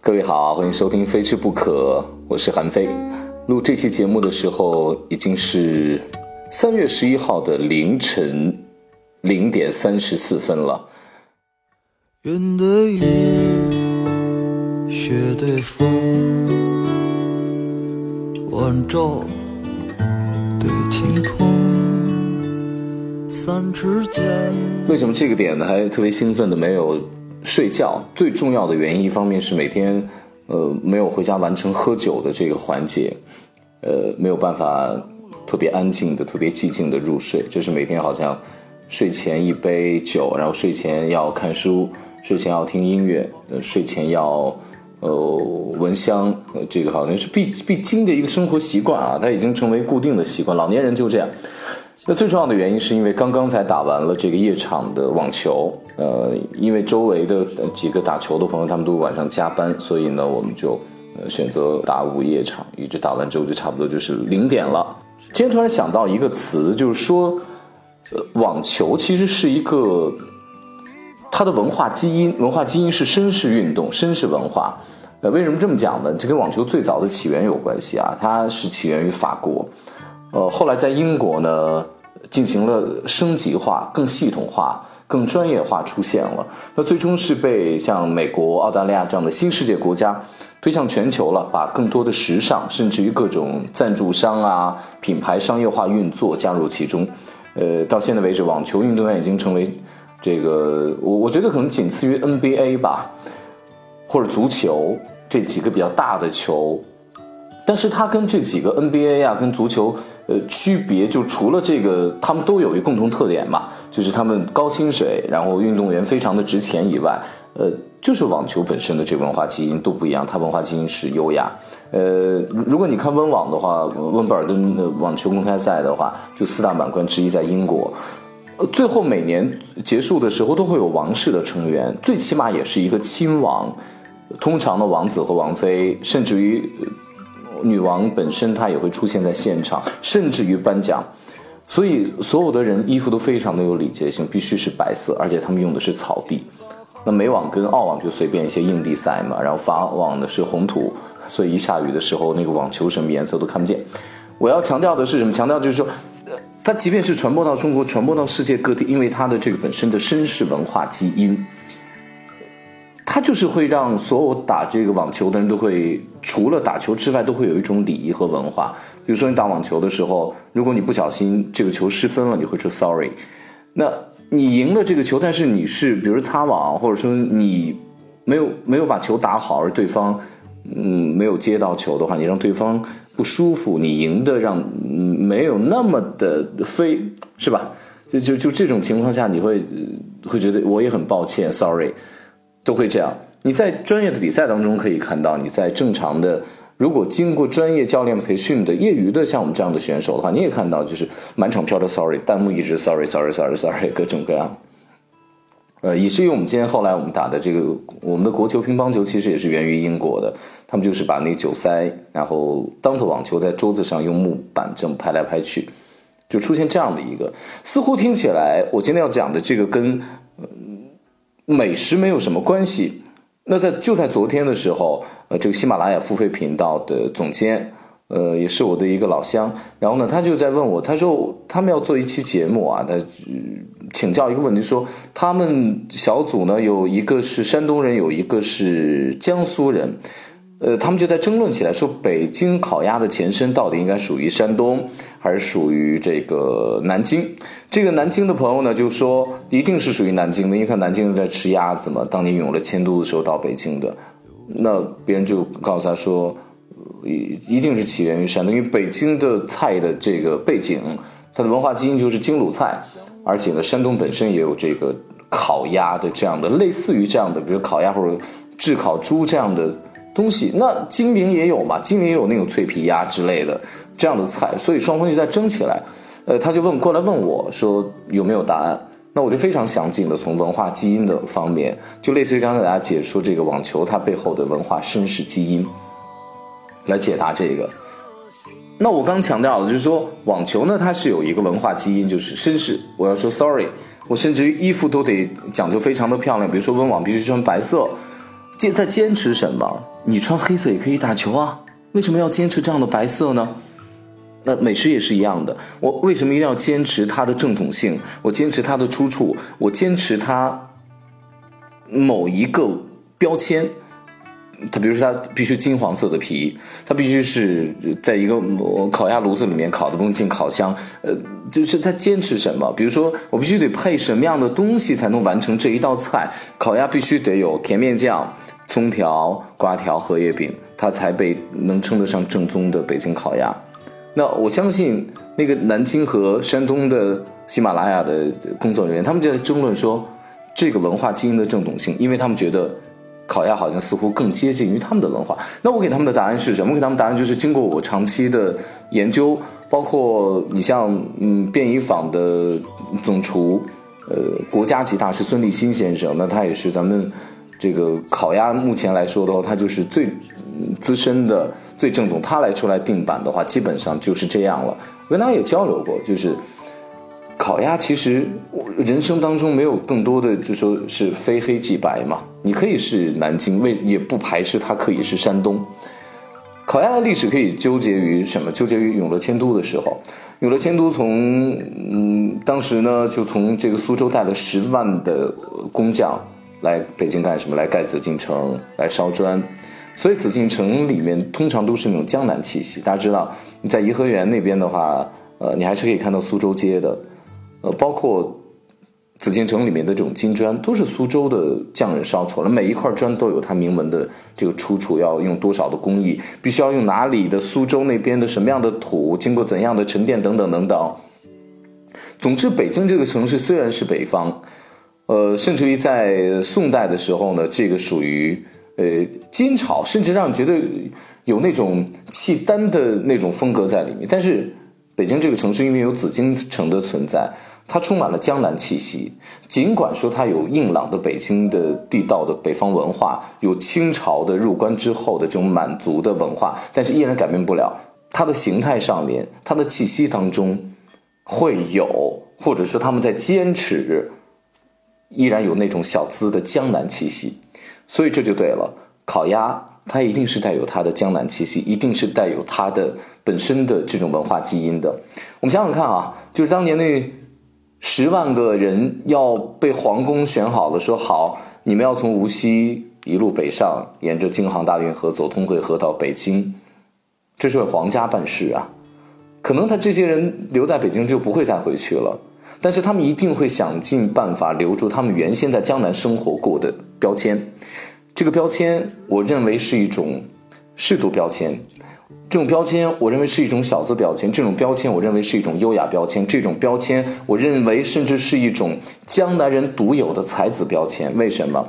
各位好，欢迎收听《非吃不可》，我是韩非。录这期节目的时候已经是三月十一号的凌晨零点三十四分了。云对雨，雪对风，晚照晴空。三尺剑。为什么这个点呢？还特别兴奋的没有？睡觉最重要的原因，一方面是每天，呃，没有回家完成喝酒的这个环节，呃，没有办法特别安静的、特别寂静的入睡，就是每天好像睡前一杯酒，然后睡前要看书，睡前要听音乐，呃，睡前要呃闻香，这个好像是必必经的一个生活习惯啊，它已经成为固定的习惯，老年人就这样。那最重要的原因是因为刚刚才打完了这个夜场的网球，呃，因为周围的几个打球的朋友他们都晚上加班，所以呢，我们就呃选择打午夜场，一直打完之后就差不多就是零点了。今天突然想到一个词，就是说，呃，网球其实是一个它的文化基因，文化基因是绅士运动、绅士文化。呃，为什么这么讲呢？这跟网球最早的起源有关系啊，它是起源于法国，呃，后来在英国呢。进行了升级化、更系统化、更专业化出现了，那最终是被像美国、澳大利亚这样的新世界国家推向全球了，把更多的时尚，甚至于各种赞助商啊、品牌商业化运作加入其中。呃，到现在为止，网球运动员已经成为这个，我我觉得可能仅次于 NBA 吧，或者足球这几个比较大的球。但是它跟这几个 NBA 啊，跟足球，呃，区别就除了这个，他们都有一个共同特点嘛，就是他们高薪水，然后运动员非常的值钱以外，呃，就是网球本身的这文化基因都不一样，它文化基因是优雅。呃，如果你看温网的话，温布尔登网球公开赛的话，就四大满贯之一在英国，呃，最后每年结束的时候都会有王室的成员，最起码也是一个亲王，通常的王子和王妃，甚至于。女王本身她也会出现在现场，甚至于颁奖，所以所有的人衣服都非常的有礼节性，必须是白色，而且他们用的是草地。那美网跟澳网就随便一些硬地赛嘛，然后法网的是红土，所以一下雨的时候那个网球什么颜色都看不见。我要强调的是什么？强调就是说，它即便是传播到中国，传播到世界各地，因为它的这个本身的绅士文化基因。它就是会让所有打这个网球的人都会，除了打球之外，都会有一种礼仪和文化。比如说你打网球的时候，如果你不小心这个球失分了，你会说 sorry。那你赢了这个球，但是你是比如擦网，或者说你没有没有把球打好，而对方嗯没有接到球的话，你让对方不舒服，你赢的让没有那么的飞，是吧？就就就这种情况下，你会会觉得我也很抱歉，sorry。都会这样。你在专业的比赛当中可以看到，你在正常的，如果经过专业教练培训的业余的像我们这样的选手的话，你也看到就是满场飘着 sorry，弹幕一直 sorry sorry sorry sorry，各种各样。呃，以至于我们今天后来我们打的这个我们的国球乒乓球其实也是源于英国的，他们就是把那个酒塞，然后当做网球在桌子上用木板这么拍来拍去，就出现这样的一个，似乎听起来我今天要讲的这个跟。美食没有什么关系。那在就在昨天的时候，呃，这个喜马拉雅付费频道的总监，呃，也是我的一个老乡，然后呢，他就在问我，他说他们要做一期节目啊，他请教一个问题，说他们小组呢有一个是山东人，有一个是江苏人。呃，他们就在争论起来，说北京烤鸭的前身到底应该属于山东，还是属于这个南京？这个南京的朋友呢，就说一定是属于南京的，因为看南京人在吃鸭子嘛，当年涌了迁都的时候到北京的。那别人就告诉他说，一一定是起源于山东，因为北京的菜的这个背景，它的文化基因就是京鲁菜，而且呢，山东本身也有这个烤鸭的这样的，类似于这样的，比如烤鸭或者炙烤猪这样的。东西那金陵也有嘛？金陵也有那种脆皮鸭之类的这样的菜，所以双方就在争起来。呃，他就问过来问我说有没有答案？那我就非常详尽的从文化基因的方面，就类似于刚才大家解说这个网球它背后的文化绅士基因来解答这个。那我刚强调了，就是说网球呢，它是有一个文化基因，就是绅士。我要说 sorry，我甚至于衣服都得讲究非常的漂亮，比如说温网必须穿白色。坚在坚持什么？你穿黑色也可以打球啊，为什么要坚持这样的白色呢？那美食也是一样的，我为什么一定要坚持它的正统性？我坚持它的出处，我坚持它某一个标签。它比如说，它必须金黄色的皮，它必须是在一个烤鸭炉子里面烤的，不能进烤箱。呃，就是它坚持什么？比如说，我必须得配什么样的东西才能完成这一道菜？烤鸭必须得有甜面酱、葱条、瓜条、荷叶饼，它才被能称得上正宗的北京烤鸭。那我相信，那个南京和山东的喜马拉雅的工作人员，他们就在争论说，这个文化基因的正统性，因为他们觉得。烤鸭好像似乎更接近于他们的文化。那我给他们的答案是什么？我给他们答案就是经过我长期的研究，包括你像嗯便宜坊的总厨，呃国家级大师孙立新先生，那他也是咱们这个烤鸭目前来说的话，他就是最资深的、最正统。他来出来定版的话，基本上就是这样了。我跟他也交流过，就是。烤鸭其实，人生当中没有更多的，就说是非黑即白嘛。你可以是南京，为也不排斥它可以是山东。烤鸭的历史可以纠结于什么？纠结于永乐迁都的时候。永乐迁都从，嗯，当时呢就从这个苏州带了十万的工匠来北京干什么？来盖紫禁城，来烧砖。所以紫禁城里面通常都是那种江南气息。大家知道，你在颐和园那边的话，呃，你还是可以看到苏州街的。呃，包括紫禁城里面的这种金砖，都是苏州的匠人烧出来，每一块砖都有它铭文的这个出处，要用多少的工艺，必须要用哪里的苏州那边的什么样的土，经过怎样的沉淀等等等等。总之，北京这个城市虽然是北方，呃，甚至于在宋代的时候呢，这个属于呃金朝，甚至让你觉得有那种契丹的那种风格在里面，但是。北京这个城市因为有紫禁城的存在，它充满了江南气息。尽管说它有硬朗的北京的地道的北方文化，有清朝的入关之后的这种满族的文化，但是依然改变不了它的形态上面，它的气息当中会有，或者说他们在坚持，依然有那种小资的江南气息。所以这就对了，烤鸭它一定是带有它的江南气息，一定是带有它的。本身的这种文化基因的，我们想想看啊，就是当年那十万个人要被皇宫选好了，说好你们要从无锡一路北上，沿着京杭大运河走通惠河到北京，这是为皇家办事啊。可能他这些人留在北京就不会再回去了，但是他们一定会想尽办法留住他们原先在江南生活过的标签。这个标签，我认为是一种氏族标签。这种标签，我认为是一种小资标签；这种标签，我认为是一种优雅标签；这种标签，我认为甚至是一种江南人独有的才子标签。为什么？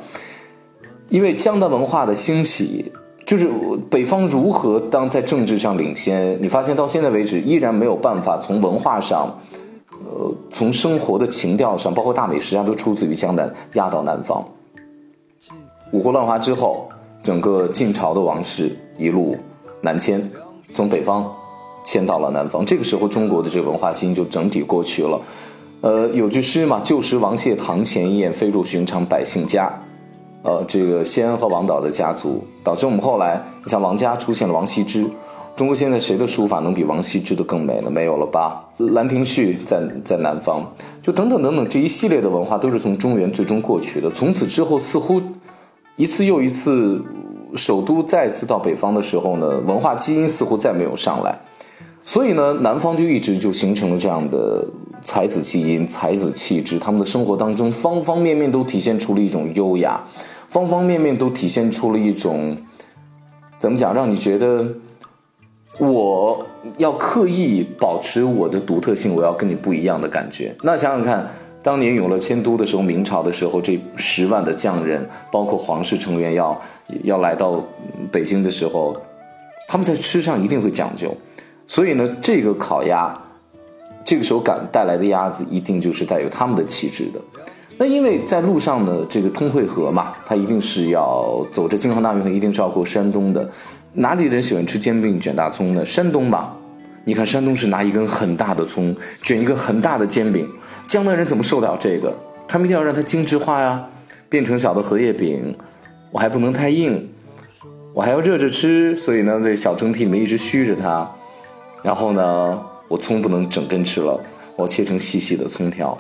因为江南文化的兴起，就是北方如何当在政治上领先，你发现到现在为止依然没有办法从文化上，呃，从生活的情调上，包括大美食家都出自于江南压到南方。五胡乱华之后，整个晋朝的王室一路南迁。从北方迁到了南方，这个时候中国的这个文化基因就整体过去了。呃，有句诗嘛，“旧时王谢堂前燕，飞入寻常百姓家。”呃，这个谢安和王导的家族，导致我们后来像王家出现了王羲之。中国现在谁的书法能比王羲之的更美呢？没有了吧？《兰亭序》在在南方，就等等等等，这一系列的文化都是从中原最终过去的。从此之后，似乎一次又一次。首都再次到北方的时候呢，文化基因似乎再没有上来，所以呢，南方就一直就形成了这样的才子基因、才子气质。他们的生活当中，方方面面都体现出了一种优雅，方方面面都体现出了一种怎么讲，让你觉得我要刻意保持我的独特性，我要跟你不一样的感觉。那想想看。当年永乐迁都的时候，明朝的时候，这十万的匠人，包括皇室成员，要要来到北京的时候，他们在吃上一定会讲究。所以呢，这个烤鸭，这个时候赶带来的鸭子，一定就是带有他们的气质的。那因为在路上的，这个通惠河嘛，它一定是要走着京杭大运河，一定是要过山东的。哪里人喜欢吃煎饼卷大葱呢？山东吧。你看山东是拿一根很大的葱卷一个很大的煎饼，江南人怎么受得了这个？他们一定要让它精致化呀，变成小的荷叶饼。我还不能太硬，我还要热着吃，所以呢，在小蒸屉里面一直虚着它。然后呢，我葱不能整根吃了，我切成细细的葱条，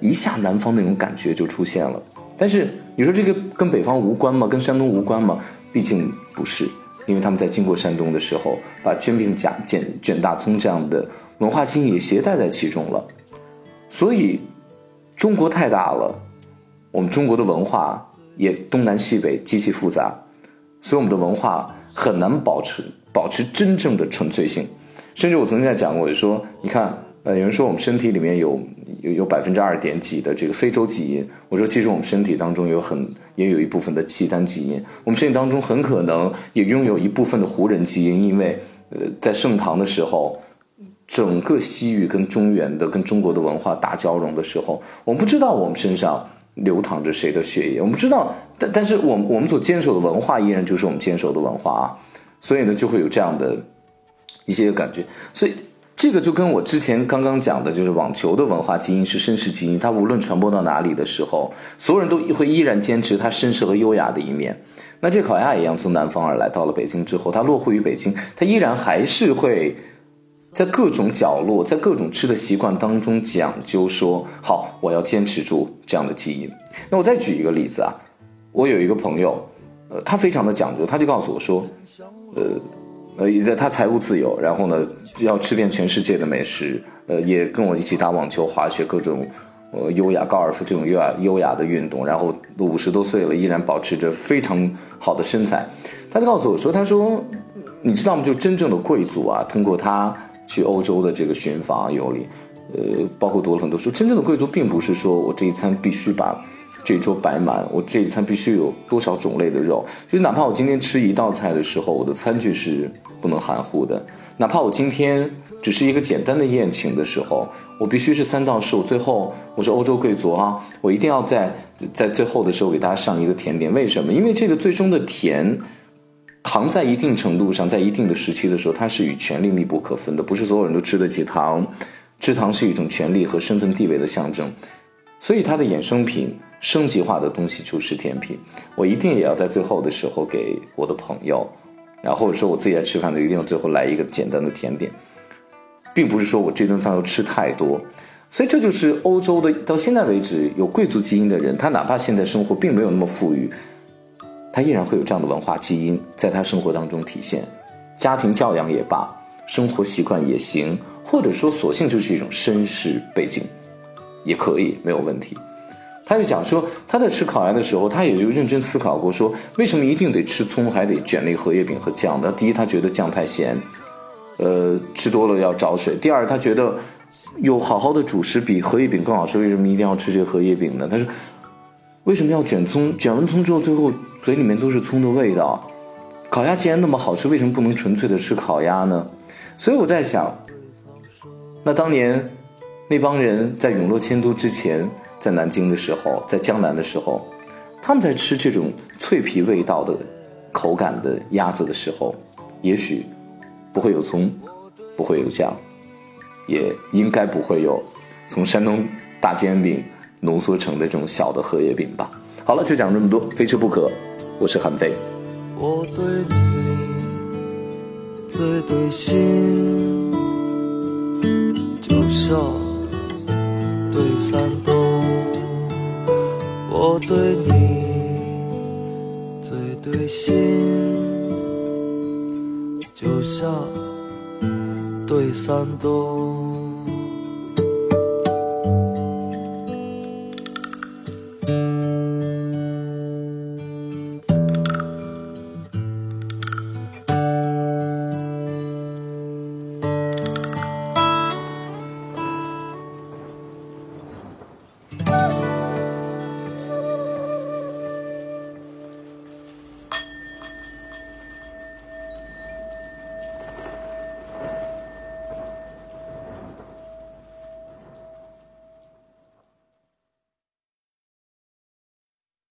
一下南方那种感觉就出现了。但是你说这个跟北方无关吗？跟山东无关吗？毕竟不是，因为他们在经过山东的时候，把卷饼夹卷卷大葱这样的文化基因也携带在其中了。所以，中国太大了，我们中国的文化也东南西北极其复杂，所以我们的文化很难保持保持真正的纯粹性。甚至我曾经在讲过，就说你看，呃，有人说我们身体里面有有有百分之二点几的这个非洲基因，我说其实我们身体当中有很也有一部分的契丹基因，我们身体当中很可能也拥有一部分的胡人基因，因为呃在盛唐的时候，整个西域跟中原的跟中国的文化大交融的时候，我们不知道我们身上流淌着谁的血液，我们不知道，但但是我们我们所坚守的文化依然就是我们坚守的文化啊，所以呢就会有这样的。一些感觉，所以这个就跟我之前刚刚讲的，就是网球的文化基因是绅士基因，它无论传播到哪里的时候，所有人都会依然坚持它绅士和优雅的一面。那这烤鸭一样，从南方而来，到了北京之后，它落户于北京，它依然还是会在各种角落，在各种吃的习惯当中讲究说，好，我要坚持住这样的基因。那我再举一个例子啊，我有一个朋友，呃，他非常的讲究，他就告诉我说，呃。呃，他财务自由，然后呢，要吃遍全世界的美食，呃，也跟我一起打网球、滑雪，各种，呃，优雅高尔夫这种优雅优雅的运动，然后五十多岁了，依然保持着非常好的身材。他就告诉我说：“他说，你知道吗？就真正的贵族啊，通过他去欧洲的这个寻访游历，呃，包括读了很多书，真正的贵族并不是说我这一餐必须把。”这一桌摆满，我这一餐必须有多少种类的肉？就哪怕我今天吃一道菜的时候，我的餐具是不能含糊的；哪怕我今天只是一个简单的宴请的时候，我必须是三道式。我最后我是欧洲贵族啊，我一定要在在最后的时候给大家上一个甜点。为什么？因为这个最终的甜，糖在一定程度上，在一定的时期的时候，它是与权力密不可分的。不是所有人都吃得起糖，吃糖是一种权力和身份地位的象征，所以它的衍生品。升级化的东西就是甜品，我一定也要在最后的时候给我的朋友，然后或者说我自己在吃饭的，一定要最后来一个简单的甜点，并不是说我这顿饭要吃太多，所以这就是欧洲的到现在为止有贵族基因的人，他哪怕现在生活并没有那么富裕，他依然会有这样的文化基因在他生活当中体现，家庭教养也罢，生活习惯也行，或者说索性就是一种绅士背景，也可以没有问题。他就讲说，他在吃烤鸭的时候，他也就认真思考过，说为什么一定得吃葱，还得卷那个荷叶饼和酱呢？第一，他觉得酱太咸，呃，吃多了要找水；第二，他觉得有好好的主食比荷叶饼更好吃，为什么一定要吃这个荷叶饼呢？他说，为什么要卷葱？卷完葱之后，最后嘴里面都是葱的味道。烤鸭既然那么好吃，为什么不能纯粹的吃烤鸭呢？所以我在想，那当年那帮人在永乐迁都之前。在南京的时候，在江南的时候，他们在吃这种脆皮味道的口感的鸭子的时候，也许不会有葱，不会有酱，也应该不会有从山东大煎饼浓缩成的这种小的荷叶饼吧。好了，就讲这么多，非吃不可。我是韩飞。我对你最对心，就像。对山东，我对你最对心，就像对山东。